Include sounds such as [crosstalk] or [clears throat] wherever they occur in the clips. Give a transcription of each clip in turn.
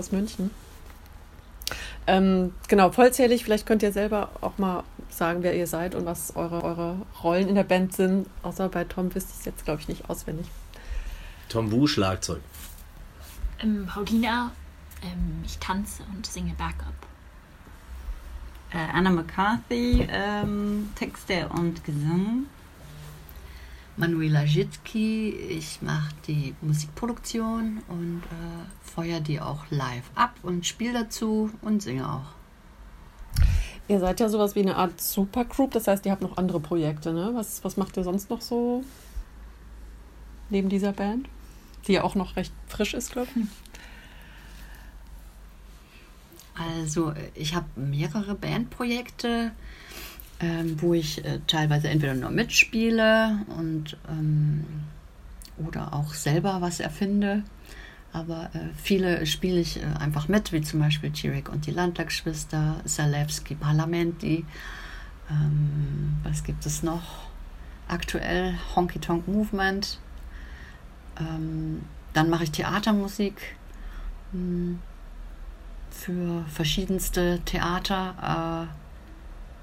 aus München. Ähm, genau, vollzählig, vielleicht könnt ihr selber auch mal sagen, wer ihr seid und was eure, eure Rollen in der Band sind. Außer bei Tom wisst ihr es jetzt, glaube ich, nicht auswendig. Tom Wu, Schlagzeug. Ähm, Paulina, ähm, ich tanze und singe Backup. Äh, Anna McCarthy, ähm, Texte und Gesang. Manuela Jitzki, ich mache die Musikproduktion und äh, feuer die auch live ab und spiele dazu und singe auch. Ihr seid ja sowas wie eine Art Supergroup, das heißt, ihr habt noch andere Projekte, ne? Was, was macht ihr sonst noch so neben dieser Band? Die ja auch noch recht frisch ist, glaube ich. Also ich habe mehrere Bandprojekte, ähm, wo ich äh, teilweise entweder nur mitspiele und ähm, oder auch selber was erfinde. Aber äh, viele spiele ich äh, einfach mit, wie zum Beispiel Chirek und die Landtagsschwester, Salewski Parlamenti. Ähm, was gibt es noch? Aktuell Honky Tonk Movement. Ähm, dann mache ich Theatermusik. Mh, hm, für verschiedenste Theater, äh,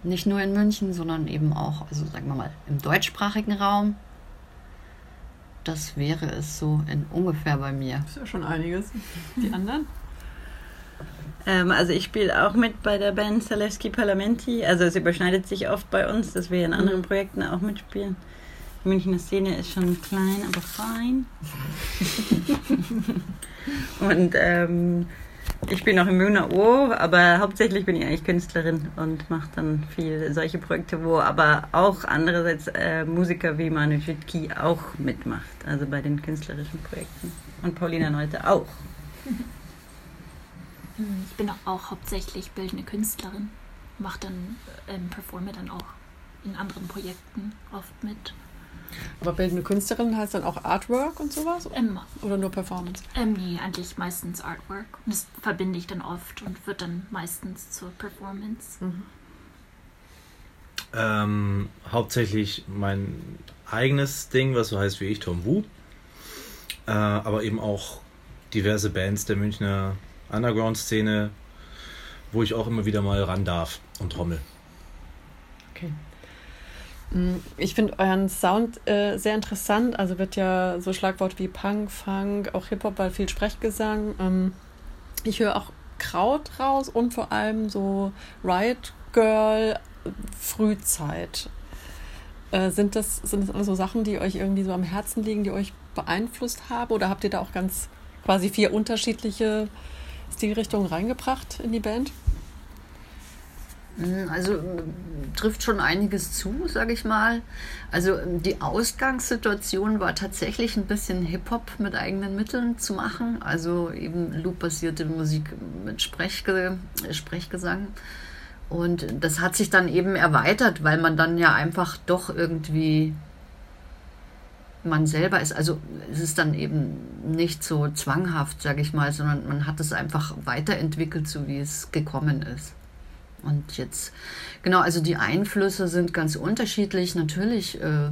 nicht nur in München, sondern eben auch, also sagen wir mal, im deutschsprachigen Raum. Das wäre es so in ungefähr bei mir. Das ist ja schon einiges. Die anderen? [laughs] Ähm, also ich spiele auch mit bei der Band Zaleski Parlamenti. Also es überschneidet sich oft bei uns, dass wir in anderen mhm. Projekten auch mitspielen. Die Münchner Szene ist schon klein, aber fein. [laughs] Und ähm, ich bin auch im Münchner O, aber hauptsächlich bin ich eigentlich Künstlerin und mache dann viel solche Projekte, wo aber auch andererseits äh, Musiker wie Manu Schüttki auch mitmacht, also bei den künstlerischen Projekten. Und Paulina Neute auch. Ich bin auch hauptsächlich bildende Künstlerin, mache dann, ähm, performe dann auch in anderen Projekten oft mit. Aber bildende Künstlerin heißt dann auch Artwork und sowas? Ähm, Oder nur Performance? Ähm, nee, eigentlich meistens Artwork. Und das verbinde ich dann oft und wird dann meistens zur Performance. Mhm. Ähm, hauptsächlich mein eigenes Ding, was so heißt wie ich, Tom Wu. Äh, aber eben auch diverse Bands der Münchner Underground-Szene, wo ich auch immer wieder mal ran darf und trommel. Okay. Mm, ich finde euren Sound äh, sehr interessant. Also wird ja so Schlagwort wie Punk, Funk, auch Hip-Hop, weil viel Sprechgesang. Ähm, ich höre auch Kraut raus und vor allem so Riot Girl Frühzeit. Äh, sind, das, sind das also Sachen, die euch irgendwie so am Herzen liegen, die euch beeinflusst haben? Oder habt ihr da auch ganz quasi vier unterschiedliche Stilrichtungen reingebracht in die Band? Hm, also trifft schon einiges zu, sage ich mal. Also die Ausgangssituation war tatsächlich ein bisschen Hip-Hop mit eigenen Mitteln zu machen. Also eben loop-basierte Musik mit Sprechge Sprechgesang. Und das hat sich dann eben erweitert, weil man dann ja einfach doch irgendwie man selber ist. Also es ist dann eben nicht so zwanghaft, sage ich mal, sondern man hat es einfach weiterentwickelt, so wie es gekommen ist. Und jetzt, genau, also die Einflüsse sind ganz unterschiedlich. Natürlich äh,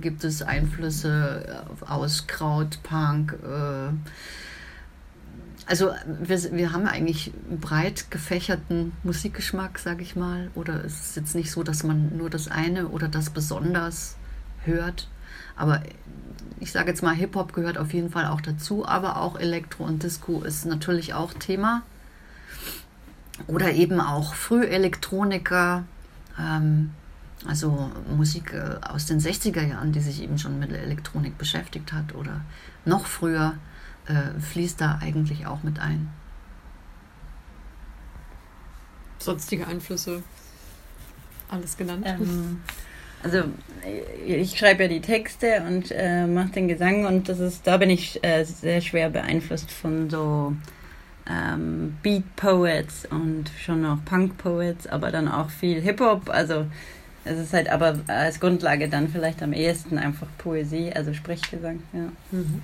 gibt es Einflüsse aus Kraut, Punk. Äh, also wir, wir haben eigentlich breit gefächerten Musikgeschmack, sage ich mal. Oder es ist jetzt nicht so, dass man nur das eine oder das besonders hört. Aber ich sage jetzt mal, Hip-Hop gehört auf jeden Fall auch dazu. Aber auch Elektro und Disco ist natürlich auch Thema oder eben auch Frühelektroniker, ähm, also Musik äh, aus den 60er Jahren, die sich eben schon mit Elektronik beschäftigt hat oder noch früher, äh, fließt da eigentlich auch mit ein. Sonstige Einflüsse, alles genannt. Ähm, also ich schreibe ja die Texte und äh, mache den Gesang und das ist, da bin ich äh, sehr schwer beeinflusst von so ähm, Beat Poets und schon auch Punk Poets, aber dann auch viel Hip Hop. Also es ist halt aber als Grundlage dann vielleicht am ehesten einfach Poesie, also Sprechgesang. Ja. Mhm.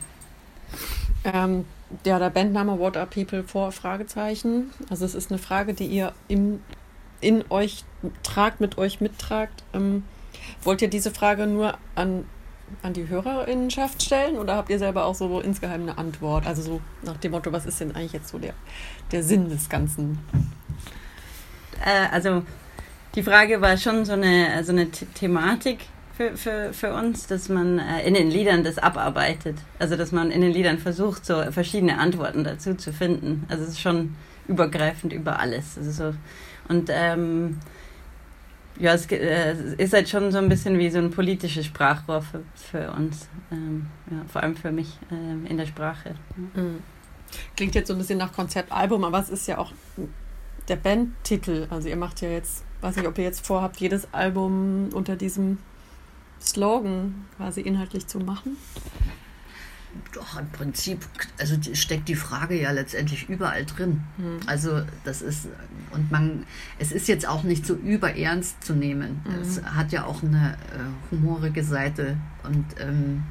Ähm, ja, der Bandname What Are People for? Fragezeichen. Also es ist eine Frage, die ihr im, in euch tragt, mit euch mittragt. Ähm, wollt ihr diese Frage nur an an die Hörerinnenschaft stellen oder habt ihr selber auch so insgeheim eine Antwort? Also so nach dem Motto, was ist denn eigentlich jetzt so der, der Sinn des Ganzen? Äh, also die Frage war schon so eine, so eine Thematik für, für, für uns, dass man äh, in den Liedern das abarbeitet. Also dass man in den Liedern versucht, so verschiedene Antworten dazu zu finden. Also es ist schon übergreifend über alles. Also so, und ähm, ja, es äh, ist halt schon so ein bisschen wie so ein politisches Sprachrohr für, für uns. Ähm, ja, vor allem für mich ähm, in der Sprache. Mhm. Klingt jetzt so ein bisschen nach Konzeptalbum, aber es ist ja auch der Bandtitel. Also ihr macht ja jetzt, weiß nicht, ob ihr jetzt vorhabt, jedes Album unter diesem Slogan quasi inhaltlich zu machen. Doch, im Prinzip, also steckt die Frage ja letztendlich überall drin. Mhm. Also das ist, und man, es ist jetzt auch nicht so überernst zu nehmen. Mhm. Es hat ja auch eine äh, humorige Seite und ähm,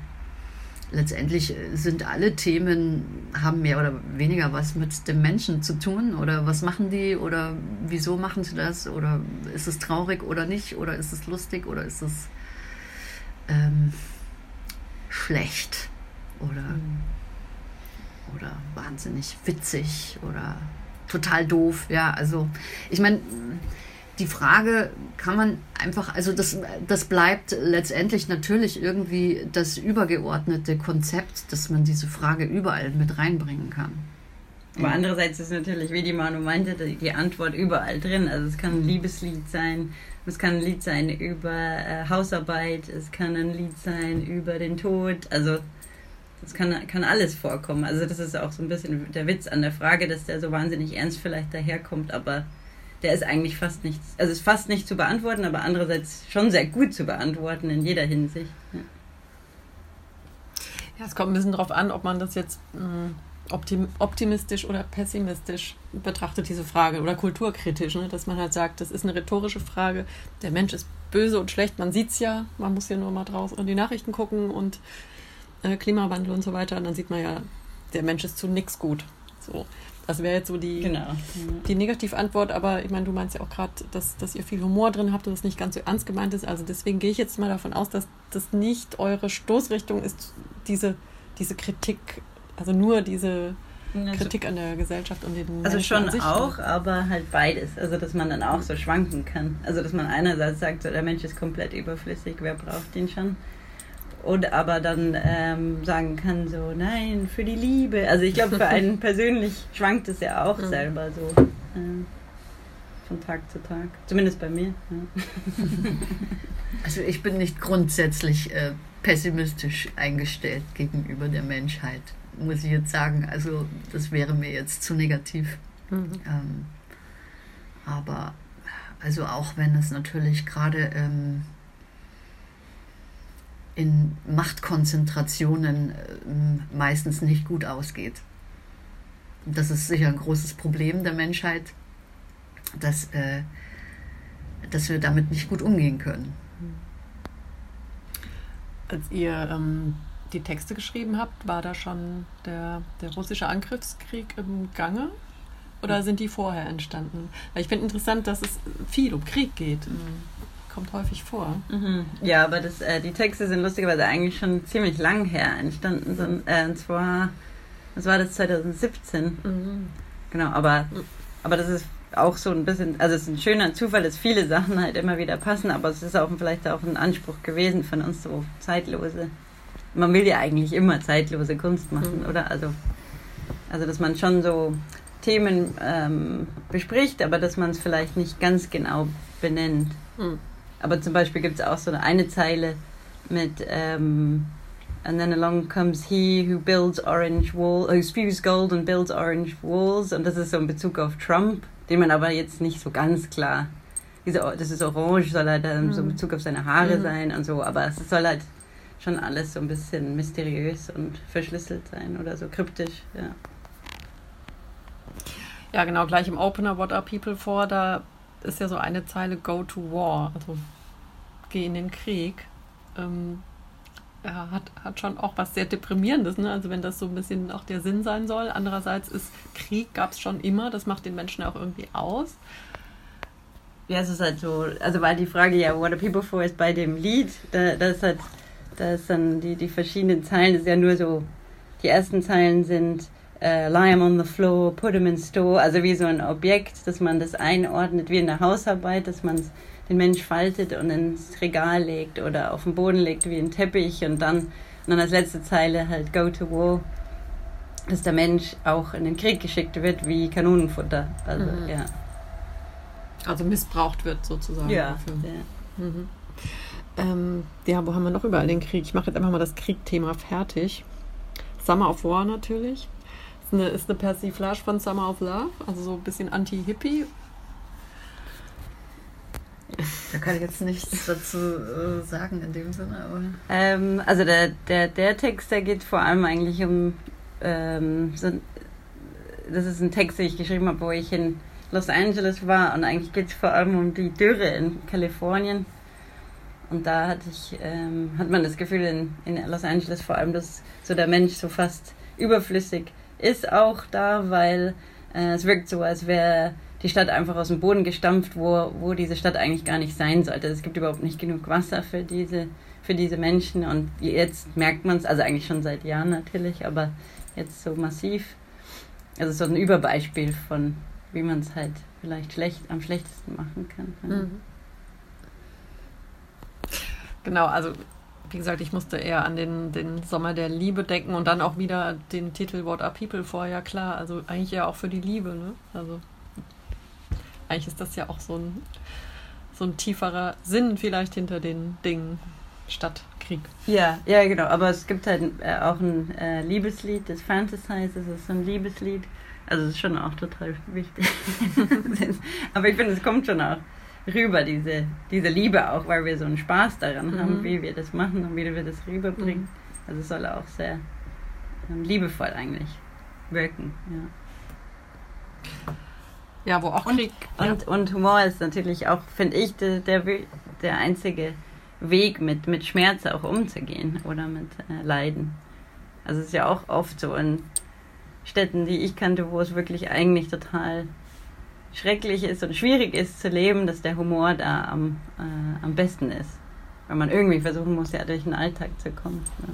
letztendlich sind alle Themen, haben mehr oder weniger was mit dem Menschen zu tun oder was machen die oder wieso machen sie das oder ist es traurig oder nicht oder ist es lustig oder ist es ähm, schlecht oder, mhm. oder wahnsinnig witzig oder total doof. Ja, also ich meine, die Frage kann man einfach, also das, das bleibt letztendlich natürlich irgendwie das übergeordnete Konzept, dass man diese Frage überall mit reinbringen kann. Aber andererseits ist natürlich, wie die Manu meinte, die Antwort überall drin. Also es kann ein Liebeslied sein, es kann ein Lied sein über äh, Hausarbeit, es kann ein Lied sein über den Tod. Also das kann, kann alles vorkommen. Also das ist auch so ein bisschen der Witz an der Frage, dass der so wahnsinnig ernst vielleicht daherkommt, aber der ist eigentlich fast nicht, also ist fast nicht zu beantworten, aber andererseits schon sehr gut zu beantworten in jeder Hinsicht. Ja, ja es kommt ein bisschen darauf an, ob man das jetzt hm, optim optimistisch oder pessimistisch betrachtet, diese Frage, oder kulturkritisch, ne? dass man halt sagt, das ist eine rhetorische Frage, der Mensch ist böse und schlecht, man sieht es ja, man muss ja nur mal draußen in die Nachrichten gucken und äh, Klimawandel und so weiter, und dann sieht man ja, der Mensch ist zu nichts gut. So. Das wäre jetzt so die, genau. die Negativantwort, aber ich meine, du meinst ja auch gerade, dass, dass ihr viel Humor drin habt und das nicht ganz so ernst gemeint ist. Also deswegen gehe ich jetzt mal davon aus, dass das nicht eure Stoßrichtung ist, diese, diese Kritik, also nur diese also, Kritik an der Gesellschaft und den Also Menschen schon sich, auch, ne? aber halt beides. Also dass man dann auch so schwanken kann. Also dass man einerseits sagt, so, der Mensch ist komplett überflüssig, wer braucht den schon? Und aber dann ähm, sagen kann so, nein, für die Liebe. Also ich glaube, für einen [laughs] persönlich schwankt es ja auch ja. selber so äh, von Tag zu Tag. Zumindest bei mir. Ja. [laughs] Also ich bin nicht grundsätzlich äh, pessimistisch eingestellt gegenüber der Menschheit, muss ich jetzt sagen. Also das wäre mir jetzt zu negativ. Mhm. Ähm, aber also auch wenn es natürlich gerade ähm, in Machtkonzentrationen äh, meistens nicht gut ausgeht. Das ist sicher ein großes Problem der Menschheit, dass, äh, dass wir damit nicht gut umgehen können. Als ihr ähm, die Texte geschrieben habt, war da schon der, der russische Angriffskrieg im Gange? Oder sind die vorher entstanden? Ich finde interessant, dass es viel um Krieg geht. Mhm kommt häufig vor. Mhm. Ja, aber das, äh, die Texte sind lustigerweise eigentlich schon ziemlich lang her entstanden. Sind, äh, und zwar, was war das, 2017? Mhm. Genau, aber, aber das ist auch so ein bisschen, also es ist ein schöner Zufall, dass viele Sachen halt immer wieder passen, aber es ist auch vielleicht auch ein Anspruch gewesen von uns, so zeitlose. Man will ja eigentlich immer zeitlose Kunst machen, mhm. oder? Also, also, dass man schon so Themen ähm, bespricht, aber dass man es vielleicht nicht ganz genau benennt. Mhm. Aber zum Beispiel gibt es auch so eine Zeile mit ähm, And then along comes he who builds orange walls, who spews gold and builds orange walls. Und das ist so in Bezug auf Trump, den man aber jetzt nicht so ganz klar. Diese, das ist orange, soll halt ähm, so in mhm. Bezug auf seine Haare mhm. sein und so. Aber es soll halt schon alles so ein bisschen mysteriös und verschlüsselt sein oder so kryptisch, ja. Ja, genau, gleich im Opener What Are People For, da ist ja so eine Zeile Go to War, also geh in den Krieg. Ähm, ja, hat, hat schon auch was sehr Deprimierendes, ne? Also wenn das so ein bisschen auch der Sinn sein soll. Andererseits ist Krieg gab es schon immer, das macht den Menschen auch irgendwie aus. Ja, es ist halt so, also weil die Frage ja, what are people for ist bei dem Lied, da, das ist halt da ist dann die, die verschiedenen Zeilen, das ist ja nur so, die ersten Zeilen sind äh, lie him on the floor, put him in store, also wie so ein Objekt, dass man das einordnet, wie in der Hausarbeit, dass man den Mensch faltet und ins Regal legt oder auf den Boden legt wie ein Teppich und dann, und dann als letzte Zeile halt go to war, dass der Mensch auch in den Krieg geschickt wird wie Kanonenfutter. Also, Mhm. ja. Also missbraucht wird sozusagen. Ja. Mhm. Ähm, ja, wo haben wir noch überall den Krieg? Ich mache jetzt einfach mal das Kriegthema fertig. Summer of War natürlich. Ist eine, ist eine Persiflage von Summer of Love, also so ein bisschen anti-hippie. Da kann ich jetzt nichts dazu äh, sagen in dem Sinne, aber. Ähm, also der, der, der Text, der geht vor allem eigentlich um, ähm, so, das ist ein Text, den ich geschrieben habe, wo ich in Los Angeles war und eigentlich geht es vor allem um die Dürre in Kalifornien. Und da hatte ich, ähm, hat man das Gefühl in, in Los Angeles vor allem, dass so der Mensch so fast überflüssig ist auch da, weil äh, es wirkt so, als wäre die Stadt einfach aus dem Boden gestampft, wo, wo diese Stadt eigentlich gar nicht sein sollte. Es gibt überhaupt nicht genug Wasser für diese, für diese Menschen und jetzt merkt man es, also eigentlich schon seit Jahren natürlich, aber jetzt so massiv. Also so ein Überbeispiel von, wie man es halt vielleicht schlecht, am schlechtesten machen kann. Mhm. Genau, also wie gesagt, ich musste eher an den, den Sommer der Liebe denken und dann auch wieder den Titel What Are People vor, ja klar, also eigentlich ja auch für die Liebe, ne? Also eigentlich ist das ja auch so ein, so ein tieferer Sinn vielleicht hinter den Dingen statt Krieg. Ja, ja, genau. Aber es gibt halt äh, auch ein äh, Liebeslied, das Fantasize, das ist ein Liebeslied. Also es ist schon auch total wichtig. [laughs] Aber ich finde, es kommt schon auch rüber, diese, diese Liebe auch, weil wir so einen Spaß daran Mhm. haben, wie wir das machen und wie wir das rüberbringen. Also es soll auch sehr ähm, liebevoll eigentlich wirken. Ja. Ja, wo auch Krieg. Und, und Humor ist natürlich auch, finde ich, der, der, der einzige Weg, mit, mit Schmerz auch umzugehen oder mit äh, Leiden. Also es ist ja auch oft so in Städten, die ich kannte, wo es wirklich eigentlich total schrecklich ist und schwierig ist zu leben, dass der Humor da am, äh, am besten ist. Weil man irgendwie versuchen muss, ja durch den Alltag zu kommen. Ja.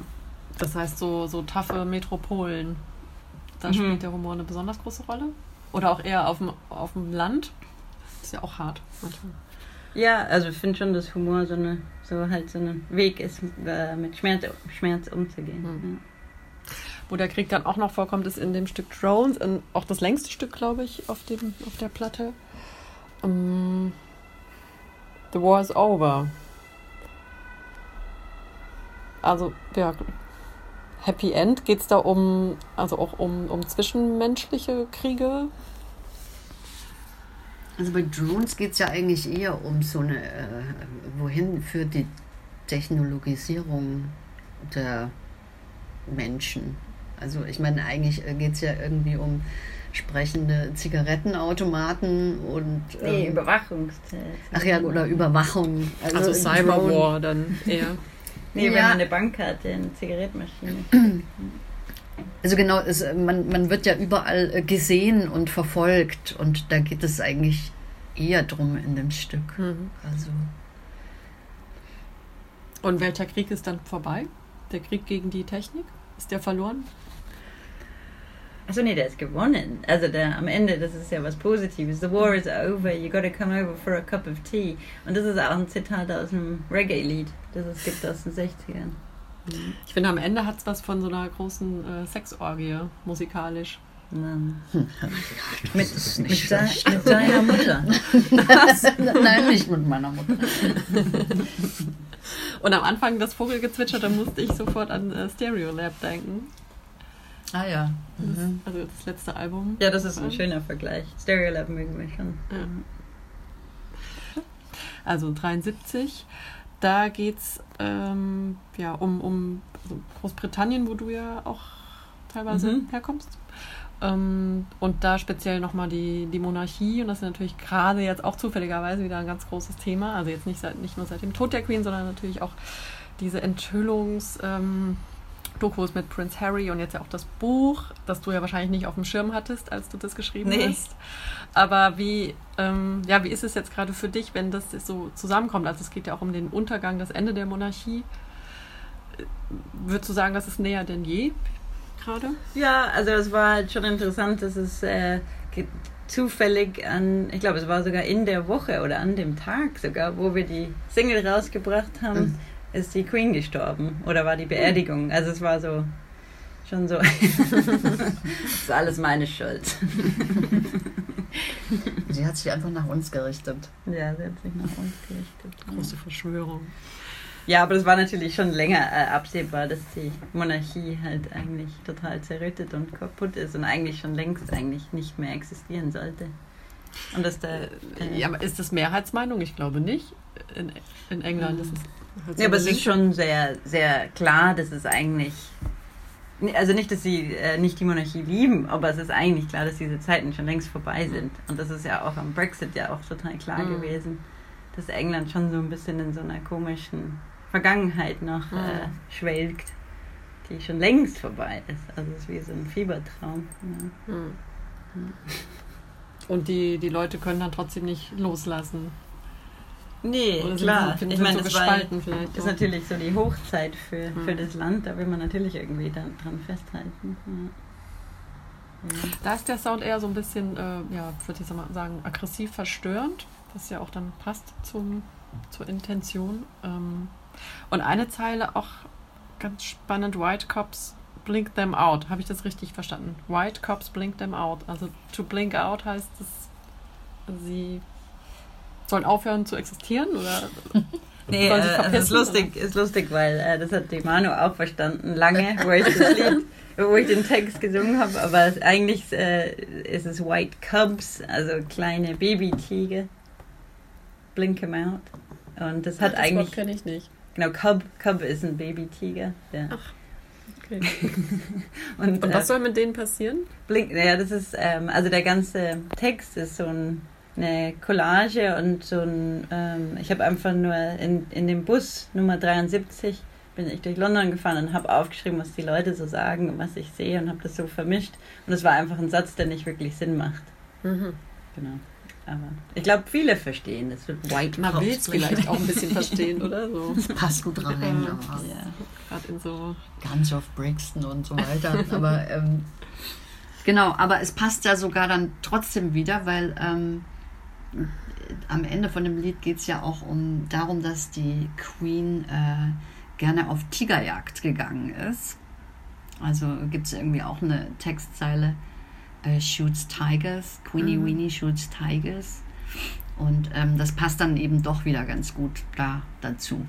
Das heißt, so, so taffe Metropolen, da Mhm. spielt der Humor eine besonders große Rolle. Oder auch eher auf dem, auf dem Land. ist ja auch hart manchmal. Ja, also ich finde schon, dass Humor so eine so halt so ein Weg ist, äh, mit Schmerz, Schmerz umzugehen. Mhm. Wo der Krieg dann auch noch vorkommt, ist in dem Stück Drones, in, auch das längste Stück, glaube ich, auf, dem, auf der Platte. Um, The War is Over. Also, ja, Happy End. Geht es da um, also auch um, um zwischenmenschliche Kriege? Also bei Drones geht es ja eigentlich eher um so eine, äh, wohin führt die Technologisierung der Menschen. Also ich meine, eigentlich geht es ja irgendwie um sprechende Zigarettenautomaten und Nee, ähm, Überwachungs. ach ja, oder Überwachung. Also, Drone- Cyberwar dann eher. Nee, wenn Ja. man eine Bankkarte, eine Zigarettenmaschine. [clears throat] Also genau, es, man, man wird ja überall äh, gesehen und verfolgt und da geht es eigentlich eher drum in dem Stück. Mhm. Also Und welcher Krieg ist dann vorbei? Der Krieg gegen die Technik? Ist der verloren? Achso, nee, der ist gewonnen. Also der, am Ende, das ist ja was Positives. The war is over, you gotta come over for a cup of tea. Und das ist auch ein Zitat aus einem Reggae-Lied, das es gibt aus den 60ern. Ich finde, am Ende hat es was von so einer großen äh, Sexorgie musikalisch. Und dann mit, mit, de, mit deiner Mutter. Nein, nicht mit meiner Mutter. Und am Anfang das Vogelgezwitscher, da musste ich sofort an äh, Stereo Lab denken. Ah ja. Das, Mhm. Also das letzte Album. Ja, das ist ein schöner Vergleich. Stereolab mögen wir schon. Ja. Also 73. Da geht es ähm, ja, um, um also Großbritannien, wo du ja auch teilweise Mhm. herkommst. Ähm, und da speziell nochmal die, die Monarchie. Und das ist natürlich gerade jetzt auch zufälligerweise wieder ein ganz großes Thema. Also jetzt nicht, seit, nicht nur seit dem Tod der Queen, sondern natürlich auch diese Enthüllungs... Ähm, Dokus mit Prince Harry und jetzt ja auch das Buch, das du ja wahrscheinlich nicht auf dem Schirm hattest, als du das geschrieben Nee. hast. Aber wie, ähm, ja, wie ist es jetzt gerade für dich, wenn das so zusammenkommt? Also es geht ja auch um den Untergang, das Ende der Monarchie. würdest du sagen, das ist näher denn je gerade? Ja, also es war halt schon interessant, dass es äh, zufällig an, ich glaube, es war sogar in der Woche oder an dem Tag sogar, wo wir die Single rausgebracht haben, Mhm. ist die Queen gestorben oder war die Beerdigung. Also es war so schon so. [laughs] das ist alles meine Schuld. [laughs] Sie hat sich einfach nach uns gerichtet. Ja, sie hat sich nach uns gerichtet. Große Verschwörung. Ja, aber das war natürlich schon länger äh, absehbar, dass die Monarchie halt eigentlich total zerrüttet und kaputt ist und eigentlich schon längst eigentlich nicht mehr existieren sollte. Und dass der. Äh, Ja, aber ist das Mehrheitsmeinung? Ich glaube nicht. In, in England ist es. so ja, aber es ist schon sehr, sehr klar, dass es eigentlich. Also nicht, dass sie äh, nicht die Monarchie lieben, aber es ist eigentlich klar, dass diese Zeiten schon längst vorbei sind. Und das ist ja auch am Brexit ja auch total klar Mhm. gewesen, dass England schon so ein bisschen in so einer komischen Vergangenheit noch äh, Mhm. schwelgt, die schon längst vorbei ist. Also es ist wie so ein Fiebertraum. Ja. Und die, die Leute können dann trotzdem nicht loslassen. Nee, Oder klar. sind ich meine, so das war, gespalten vielleicht. ist auch. natürlich so die Hochzeit für, für Mhm. das Land, da will man natürlich irgendwie dann, dran festhalten. Ja. Ja. Da ist der Sound eher so ein bisschen, äh, ja, würde ich sagen, aggressiv verstörend, was ja auch dann passt zum, zur Intention. Ähm, und eine Zeile auch ganz spannend, White Cops blink them out. Habe ich das richtig verstanden? White Cops blink them out. Also to blink out heißt es, sie sollen aufhören zu existieren oder [laughs] Nee, äh, ist lustig, ist lustig, weil äh, das hat die Manu auch verstanden, lange, wo ich [laughs] Lied, wo ich den Text gesungen habe, aber es, eigentlich äh, ist es White Cubs, also kleine Babytiger. Blink 'em out. Und das hat das eigentlich, kenne ich nicht. Genau, Cub, Cub ist ein Babytiger. Ja. Okay. [laughs] Und, Und äh, was soll mit denen passieren? Blink, ja, das ist, ähm, also der ganze Text ist so ein, eine Collage und so ein, ähm, ich habe einfach nur in, in dem Bus Nummer 73 bin ich durch London gefahren und habe aufgeschrieben, was die Leute so sagen und was ich sehe und habe das so vermischt. Und es war einfach ein Satz, der nicht wirklich Sinn macht. Mhm. Genau. Aber ich glaube, viele verstehen das. Wird White Man will es vielleicht auch ein bisschen verstehen, oder? So. [laughs] Das passt gut rein. Ja. aber Ja. Gerade in so. Guns of Brixton und so weiter. [laughs] aber ähm, genau, aber es passt ja sogar dann trotzdem wieder, weil ähm, am Ende von dem Lied geht es ja auch um darum, dass die Queen äh, gerne auf Tigerjagd gegangen ist. Also gibt es irgendwie auch eine Textzeile, äh, shoots tigers, Queenie Mhm. Weenie shoots tigers. Und ähm, das passt dann eben doch wieder ganz gut da dazu.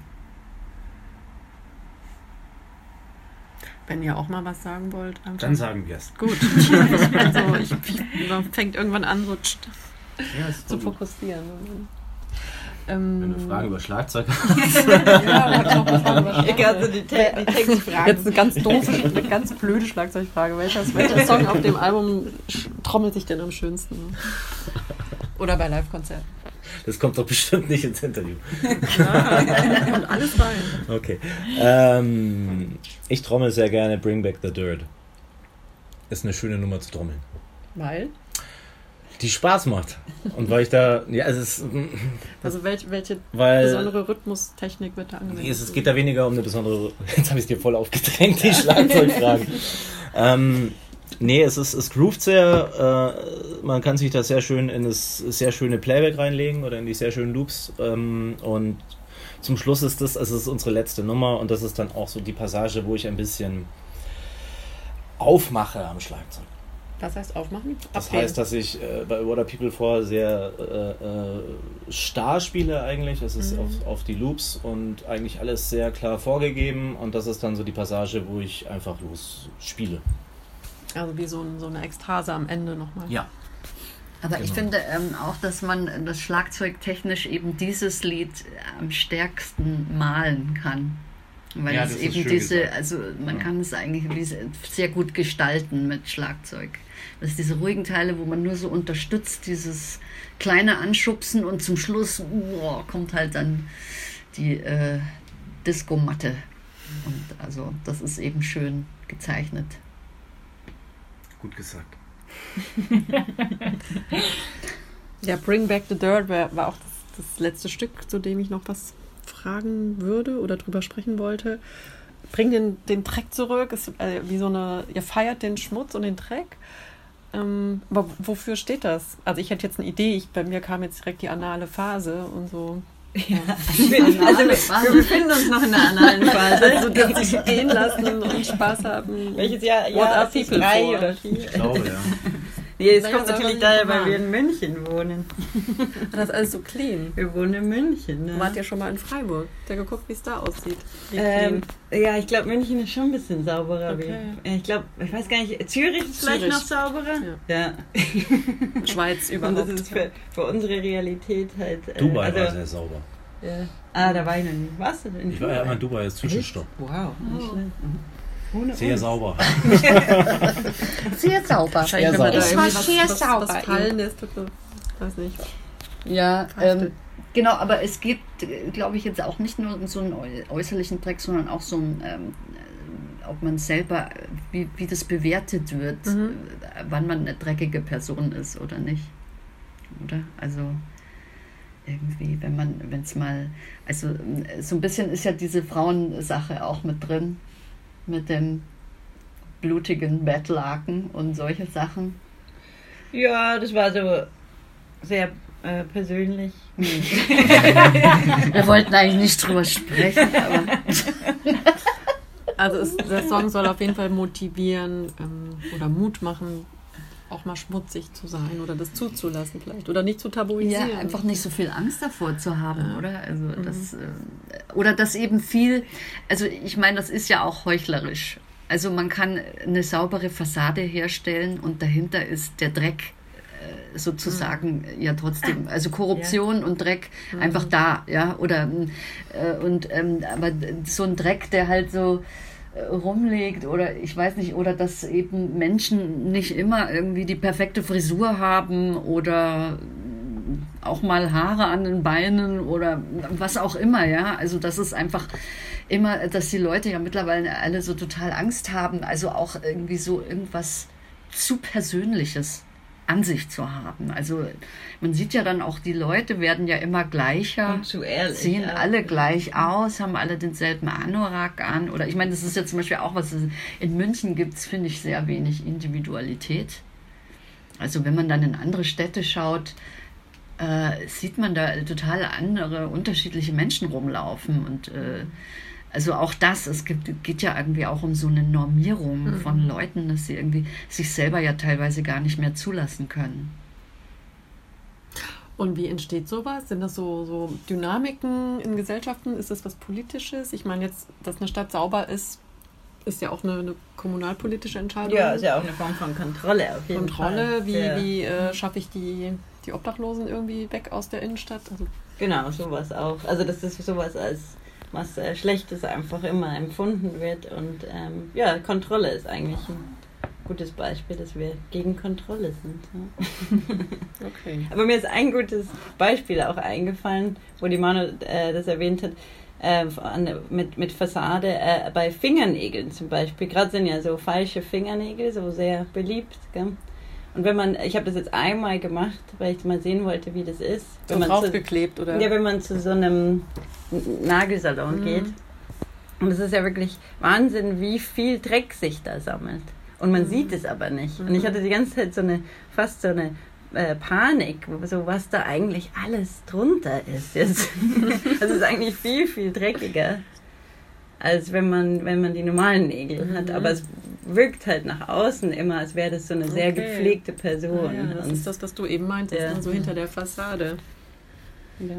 Wenn ihr auch mal was sagen wollt, einfach. Dann sagen wir es. Gut. [laughs] also ich, ich, man fängt irgendwann an, so Ja, ist zu fokussieren. Ähm, Wenn du Fragen über Schlagzeug [laughs] hast. ja, ich noch eine Frage über Ich hatte die, Te die Textfragen. Jetzt eine ganz doofe, eine ganz blöde Schlagzeugfrage. Welcher, welcher Song auf dem Album trommelt sich denn am schönsten? Oder bei Live-Konzerten? Das kommt doch bestimmt nicht ins Interview. Ja, kommt [laughs] alles rein. Okay. Ähm, ich trommel sehr gerne Bring Back the Dirt. Ist eine schöne Nummer zu trommeln. Weil? Die Spaß macht. Und weil ich da. Ja, es ist. Also welche, welche Weil. besondere Rhythmustechnik wird da angewendet? Es, es geht da weniger um eine besondere. [laughs] Jetzt habe ich es dir voll aufgedrängt, die Schlagzeugfragen. [laughs] ähm, nee, es ist, es groovt sehr. Äh, man kann sich da sehr schön in das sehr schöne Playback reinlegen oder in die sehr schönen Loops. Ähm, und zum Schluss ist das, also es ist unsere letzte Nummer und das ist dann auch so die Passage, wo ich ein bisschen aufmache am Schlagzeug. Was heißt aufmachen? Das Abheben. heißt, dass ich äh, bei What Are People For sehr äh, äh, starr spiele eigentlich. Es ist Mhm. auf, auf die Loops und eigentlich alles sehr klar vorgegeben. Und das ist dann so die Passage, wo ich einfach los spiele. Also wie so, ein, so eine Ekstase am Ende nochmal. Ja. Aber ich Genau. finde ähm, auch, dass man das Schlagzeug technisch eben dieses Lied am stärksten malen kann. Weil Ja, es eben diese, gesagt. also man Ja. kann es eigentlich sehr gut gestalten mit Schlagzeug. Das ist diese ruhigen Teile, wo man nur so unterstützt, dieses kleine Anschubsen und zum Schluss boah, kommt halt dann die äh, Disco-Matte. Und also das ist eben schön gezeichnet. Gut gesagt. [laughs] Ja, Bring Back the Dirt war, war auch das, das letzte Stück, zu dem ich noch was fragen würde oder drüber sprechen wollte. bringt den, den Dreck zurück, ist äh, wie so eine, ihr feiert den Schmutz und den Dreck. Ähm, aber wofür steht das? Also ich hätte jetzt eine Idee, ich, bei mir kam jetzt direkt die anale Phase und so. Ja. [laughs] Also wir, wir, befinden uns noch in der analen [laughs] Phase. Also dass sich gehen lassen und Spaß haben. Welches Jahr? What are people drei for? oder vier? Ich glaube, ja. [laughs] Nee, es kommt natürlich daher, weil wir in München wohnen. [laughs] Das ist alles so clean. Wir wohnen in München. Ne? Wart ihr schon mal in Freiburg? Der geguckt, wie es da aussieht. Ähm, ja, ich glaube, München ist schon ein bisschen sauberer. Okay. Wie, ich glaube, ich weiß gar nicht, Zürich ist vielleicht Zürich. noch sauberer. Ja. [laughs] Schweiz Und überhaupt. das ist für, für unsere Realität halt. äh, Dubai also, war sehr sauber. Ja. Ah, da war ich noch nie. Warst du denn? Ich war ja immer in Dubai als Zwischenstopp. Wow, nicht schlecht. Mhm. Ohne Sehr uns. sauber. [laughs] Sehr sauber. Wenn sauber. irgendwie war was, sehr was, sauber was fallen ist. Weiß nicht. Ja, ähm, genau, aber es gibt, glaube ich, jetzt auch nicht nur so einen äu- äußerlichen Dreck, sondern auch so ein, ähm, äh, ob man selber, äh, wie, wie das bewertet wird, Mhm. äh, wann man eine dreckige Person ist oder nicht. Oder? Also irgendwie, wenn man, wenn es mal, also äh, so ein bisschen ist ja diese Frauensache auch mit drin, mit dem blutigen Bettlaken und solche Sachen. Ja, das war so sehr äh, persönlich. Wir wollten eigentlich nicht drüber sprechen, aber Also es, der Song soll auf jeden Fall motivieren ähm, oder Mut machen, auch mal schmutzig zu sein oder das zuzulassen vielleicht. Oder nicht zu tabuisieren. Ja, einfach nicht so viel Angst davor zu haben, Ja. oder? Also das, äh, oder das eben viel, also ich meine, das ist ja auch heuchlerisch. Also man kann eine saubere Fassade herstellen und dahinter ist der Dreck äh, sozusagen ja trotzdem, also Korruption und Dreck einfach da, ja, oder äh, und ähm, aber so ein Dreck, der halt so rumliegt oder ich weiß nicht, oder dass eben Menschen nicht immer irgendwie die perfekte Frisur haben oder auch mal Haare an den Beinen oder was auch immer, ja. Also das ist einfach immer, dass die Leute ja mittlerweile alle so total Angst haben, also auch irgendwie so irgendwas zu Persönliches an sich zu haben. Also man sieht ja dann auch, die Leute werden ja immer gleicher ehrlich. sehen ja. alle gleich aus, haben alle denselben Anorak an. Oder ich meine, das ist ja zum Beispiel auch was, es in München gibt es, finde ich, sehr wenig Individualität. Also wenn man dann in andere Städte schaut, äh, sieht man da total andere, unterschiedliche Menschen rumlaufen. Und äh, also auch das, es gibt, geht ja irgendwie auch um so eine Normierung von Leuten, dass sie irgendwie sich selber ja teilweise gar nicht mehr zulassen können. Und wie entsteht sowas? Sind das so, so Dynamiken in Gesellschaften? Ist das was Politisches? Ich meine jetzt, dass eine Stadt sauber ist, ist ja auch eine, eine kommunalpolitische Entscheidung. Ja, ist ja auch eine Form von Kontrolle auf jeden Kontrolle, Fall. wie, wie äh, schaffe ich die, die Obdachlosen irgendwie weg aus der Innenstadt? Also, Genau, sowas auch. Also das sowas als was äh, Schlechtes einfach immer empfunden wird. Und ähm, ja, Kontrolle ist eigentlich ein gutes Beispiel, dass wir gegen Kontrolle sind. Ja. [laughs] okay. Aber mir ist ein gutes Beispiel auch eingefallen, wo die Manu äh, das erwähnt hat, äh, mit, mit Fassade äh, bei Fingernägeln zum Beispiel. Gerade sind ja so falsche Fingernägel so sehr beliebt. Gell? Und wenn man, ich habe das jetzt einmal gemacht, weil ich mal sehen wollte, wie das ist. So Wenn zu, draufgeklebt oder? ja, wenn man zu so einem Nagelsalon Mhm. geht. Und es ist ja wirklich Wahnsinn, wie viel Dreck sich da sammelt. Und man sieht es aber nicht. Und ich hatte die ganze Zeit so eine, fast so eine äh, Panik, so was da eigentlich alles drunter ist. Jetzt. [laughs] Es ist eigentlich viel, viel dreckiger, als wenn man, wenn man die normalen Nägel hat. Mhm. Aber es wirkt halt nach außen immer, als wäre das so eine sehr Okay. gepflegte Person. Ah, ja, das Und- ist das, was du eben meintest, Ja. so hinter der Fassade. ja.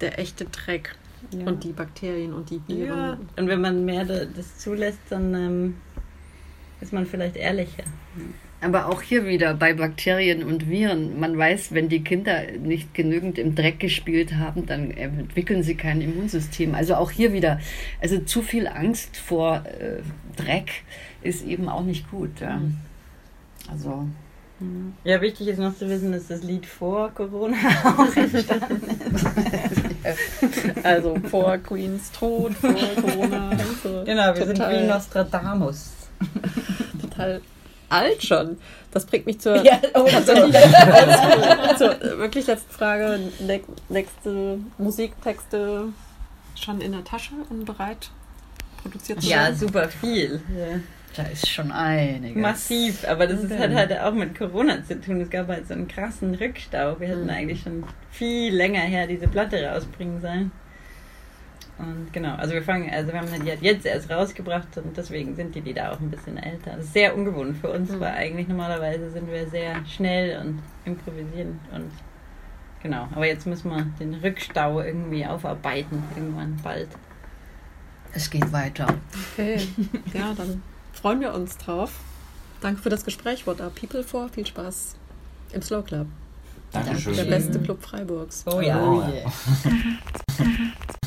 Der echte Dreck. Ja. Und die Bakterien und die Viren. Ja, und wenn man mehr da- das zulässt, dann ähm, ist man vielleicht ehrlicher. Aber auch hier wieder bei Bakterien und Viren. Man weiß, wenn die Kinder nicht genügend im Dreck gespielt haben, dann entwickeln sie kein Immunsystem. Also auch hier wieder, also zu viel Angst vor äh, Dreck ist eben auch nicht gut. Ja. Also Ja, wichtig ist noch zu wissen, dass das Lied vor Corona [laughs] auch entstanden ist. [laughs] Also vor Queens Tod, vor Corona. So. [laughs] Genau, wir sind Total- wie Nostradamus. Total alt schon. Das bringt mich zur, [laughs] Ja, oh, tatsächlich, [laughs] zur wirklich letzten Frage. Ne- Nächste Musiktexte schon in der Tasche und bereit produziert Ja, schon? super viel. Ja. Da ist schon einiges. Massiv, aber das ist, Okay. hat halt auch mit Corona zu tun. Es gab halt so einen krassen Rückstau. Wir hätten Mhm. eigentlich schon viel länger her diese Platte rausbringen sollen. Und genau, also wir fangen, also wir haben die halt jetzt erst rausgebracht und deswegen sind die Lieder auch ein bisschen älter. Das ist sehr ungewohnt für uns, Mhm. weil eigentlich normalerweise sind wir sehr schnell und improvisieren und genau. Aber jetzt müssen wir den Rückstau irgendwie aufarbeiten, irgendwann bald. Es geht weiter. Okay, [laughs] ja, dann freuen wir uns drauf. Danke für das Gespräch, What Are People For? Viel Spaß im Slow Club, Dankeschön. der beste Club Freiburgs. Oh ja. Oh, ja. [laughs]